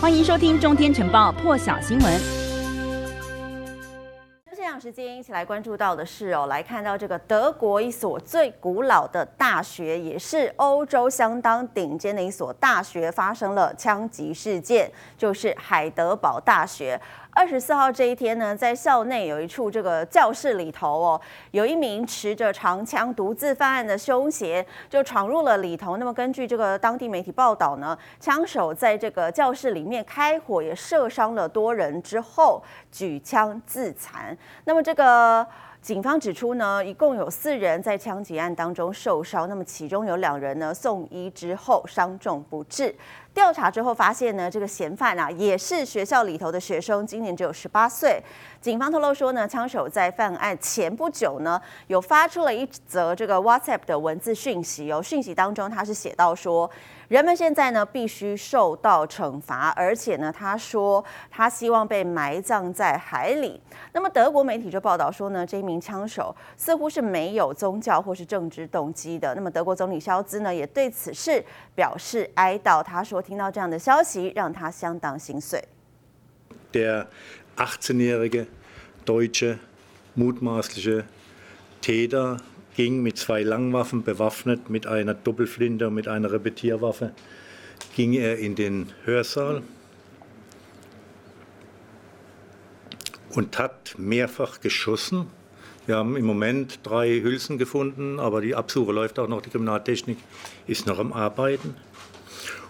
欢迎收听《中天晨报》破晓新闻。时间一起来关注到的是哦，来看到这个德国一所最古老的大学，也是欧洲相当顶尖的一所大学，发生了枪击事件，就是海德堡大学。二十四号这一天呢，在校内有一处这个教室里头哦，有一名持着长枪独自犯案的凶嫌就闯入了里头。那么根据这个当地媒体报道呢，枪手在这个教室里面开火，也射伤了多人之后举枪自残。那么这个警方指出呢，一共有四人在枪击案当中受伤，那么其中有两人呢送医之后伤重不治。调查之后发现呢，这个嫌犯啊也是学校里头的学生，今年只有十八岁。警方透露说呢，枪手在犯案前不久呢，有发出了一则这个 WhatsApp 的文字讯息哦，讯息当中他是写到说，人们现在呢必须受到惩罚，而且呢他说他希望被埋葬在海里。那么德国媒体就报道说呢，这一名枪手似乎是没有宗教或是政治动机的。那么德国总理肖兹呢也对此事表示哀悼，他说。听到这样的消息，让他相当心碎。Der 18-jährige deutsche mutmaßliche Täter ging mit zwei Langwaffen bewaffnet, mit einer Doppelflinte und mit einer Repetierwaffe, ging er in den Hörsaal und hat mehrfach geschossen. Wir haben im Moment drei Hülsen gefunden, aber die Absuche läuft auch noch. Die Kriminaltechnik ist noch am Arbeiten.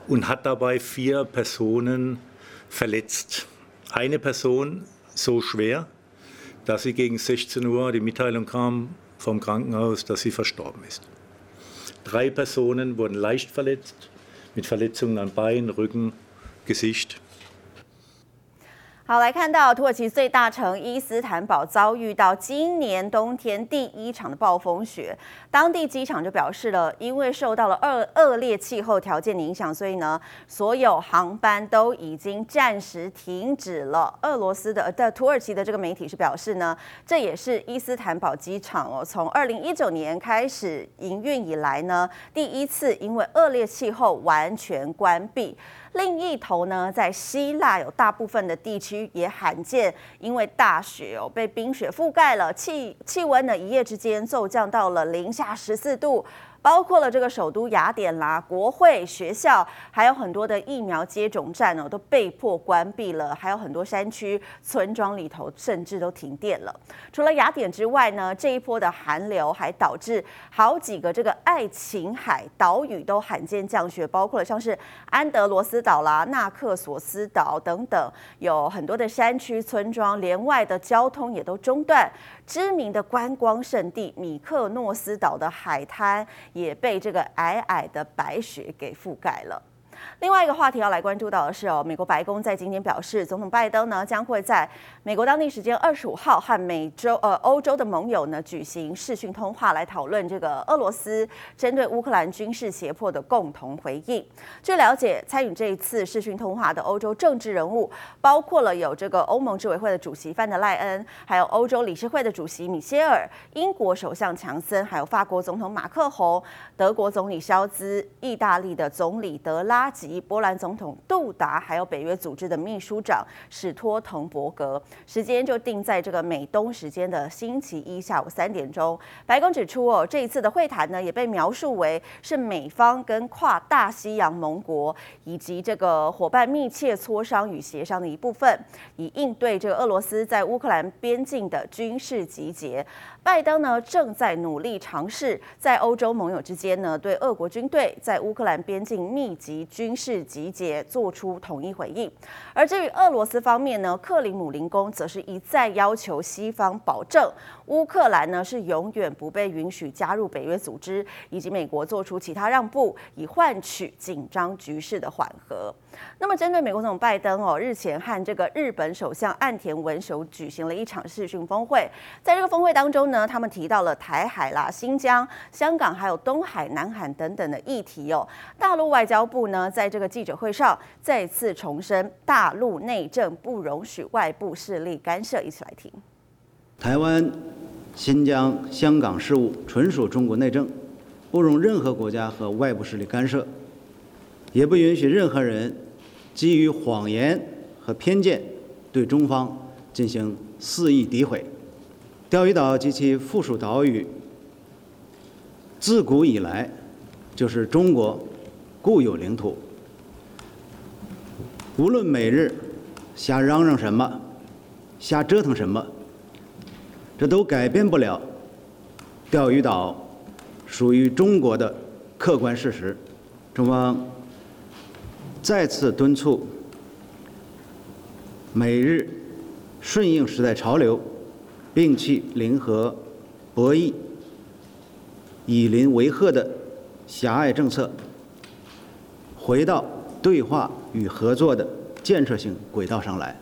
und hat dabei vier Personen verletzt. Eine Person so schwer, dass sie gegen 16 Uhr die Mitteilung kam vom Krankenhaus, dass sie verstorben ist. Drei Personen wurden leicht verletzt, mit Verletzungen an Bein, Rücken, Gesicht. 好，来看到土耳其最大城伊斯坦堡遭遇到今年冬天第一场的暴风雪，当地机场就表示了，因为受到了恶恶劣气候条件的影响，所以呢，所有航班都已经暂时停止了。俄罗斯的的土耳其的这个媒体是表示呢，这也是伊斯坦堡机场哦，从二零一九年开始营运以来呢，第一次因为恶劣气候完全关闭。另一头呢，在希腊有大部分的地区也罕见，因为大雪哦被冰雪覆盖了，气气温呢一夜之间骤降到了零下十四度。包括了这个首都雅典啦，国会、学校，还有很多的疫苗接种站哦，都被迫关闭了。还有很多山区、村庄里头，甚至都停电了。除了雅典之外呢，这一波的寒流还导致好几个这个爱琴海岛屿都罕见降雪，包括了像是安德罗斯岛啦、纳克索斯岛等等，有很多的山区村庄，连外的交通也都中断。知名的观光胜地米克诺斯岛的海滩也被这个矮矮的白雪给覆盖了。另外一个话题要来关注到的是哦，美国白宫在今天表示，总统拜登呢将会在美国当地时间二十五号和美洲呃欧洲的盟友呢举行视讯通话，来讨论这个俄罗斯针对乌克兰军事胁迫的共同回应。据了解，参与这一次视讯通话的欧洲政治人物包括了有这个欧盟执委会的主席范德赖恩，还有欧洲理事会的主席米歇尔，英国首相强森，还有法国总统马克宏，德国总理肖兹，意大利的总理德拉及波兰总统杜达，还有北约组织的秘书长史托滕伯格，时间就定在这个美东时间的星期一下午三点钟。白宫指出，哦，这一次的会谈呢，也被描述为是美方跟跨大西洋盟国以及这个伙伴密切磋商与协商的一部分，以应对这个俄罗斯在乌克兰边境的军事集结。拜登呢，正在努力尝试在欧洲盟友之间呢，对俄国军队在乌克兰边境密集军事集结做出统一回应。而至于俄罗斯方面呢，克里姆林宫则是一再要求西方保证乌克兰呢是永远不被允许加入北约组织，以及美国做出其他让步，以换取紧张局势的缓和。那么，针对美国总统拜登哦，日前和这个日本首相岸田文雄举行了一场视讯峰会，在这个峰会当中呢，他们提到了台海啦、新疆、香港，还有东海、南海等等的议题哦。大陆外交部呢，在这个记者会上再次重申，大陆内政不容许外部势力干涉。一起来听。台湾、新疆、香港事务纯属中国内政，不容任何国家和外部势力干涉，也不允许任何人。基于谎言和偏见对中方进行肆意诋毁。钓鱼岛及其附属岛屿自古以来就是中国固有领土，无论美日瞎嚷嚷什么，瞎折腾什么，这都改变不了钓鱼岛属于中国的客观事实。中方再次敦促美日顺应时代潮流，摒弃零和博弈、以邻为壑的狭隘政策，回到对话与合作的建设性轨道上来。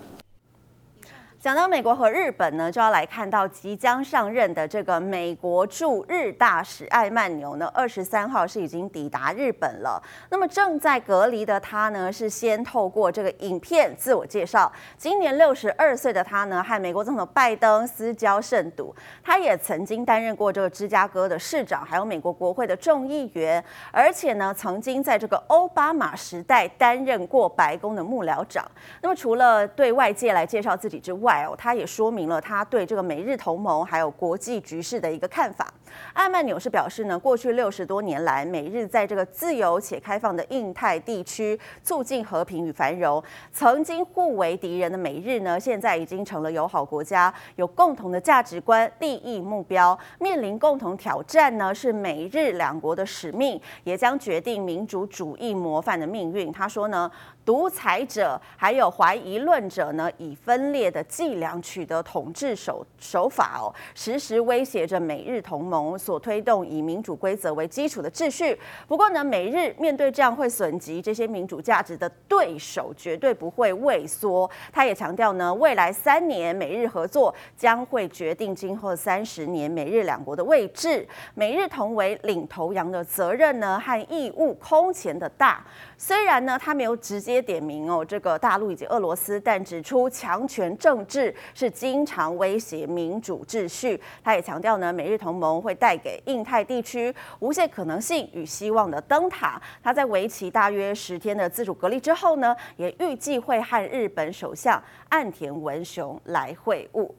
讲到美国和日本呢，就要来看到即将上任的这个美国驻日大使艾曼纽呢，二十三号是已经抵达日本了。那么正在隔离的他呢，是先透过这个影片自我介绍。今年六十二岁的他呢，和美国总统拜登私交甚笃。他也曾经担任过这个芝加哥的市长，还有美国国会的众议员，而且呢，曾经在这个奥巴马时代担任过白宫的幕僚长。那么除了对外界来介绍自己之外，他也说明了他对这个美日同盟还有国际局势的一个看法。艾曼纽是表示呢，过去六十多年来，美日在这个自由且开放的印太地区促进和平与繁荣。曾经互为敌人的美日呢，现在已经成了友好国家，有共同的价值观、利益目标，面临共同挑战呢，是美日两国的使命，也将决定民主主义模范的命运。他说呢。独裁者还有怀疑论者呢，以分裂的伎俩取得统治手手法哦，时时威胁着美日同盟所推动以民主规则为基础的秩序。不过呢，美日面对这样会损及这些民主价值的对手，绝对不会畏缩。他也强调呢，未来三年美日合作将会决定今后三十年美日两国的位置。美日同为领头羊的责任呢和义务空前的大。虽然呢，他没有直接点名哦，这个大陆以及俄罗斯，但指出强权政治是经常威胁民主秩序。他也强调呢，美日同盟会带给印太地区无限可能性与希望的灯塔。他在为期大约十天的自主隔离之后呢，也预计会和日本首相岸田文雄来会晤。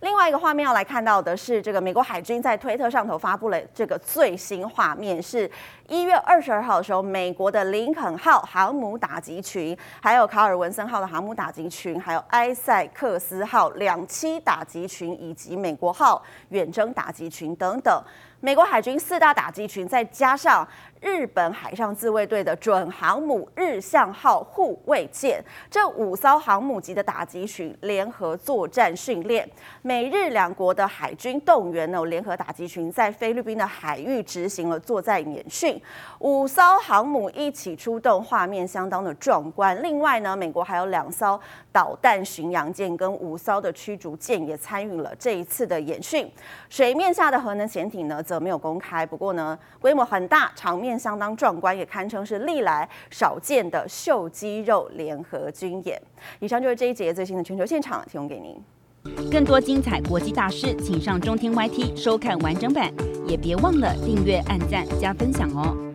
另外一个画面要来看到的是，这个美国海军在推特上头发布了这个最新画面，是一月二十二号的时候，美国的林肯号航母打击群，还有卡尔文森号的航母打击群，还有埃塞克斯号两栖打击群，以及美国号远征打击群等等。美国海军四大打击群，再加上日本海上自卫队的准航母日向号护卫舰，这五艘航母级的打击群联合作战训练。美日两国的海军动员呢，联合打击群在菲律宾的海域执行了作战演训，五艘航母一起出动，画面相当的壮观。另外呢，美国还有两艘导弹巡洋舰跟五艘的驱逐舰也参与了这一次的演训。水面下的核能潜艇呢，则没有公开，不过呢，规模很大，场面相当壮观，也堪称是历来少见的秀肌肉联合军演。以上就是这一节最新的全球现场，提供给您。更多精彩国际大师，请上中天 YT 收看完整版，也别忘了订阅、按赞、加分享哦。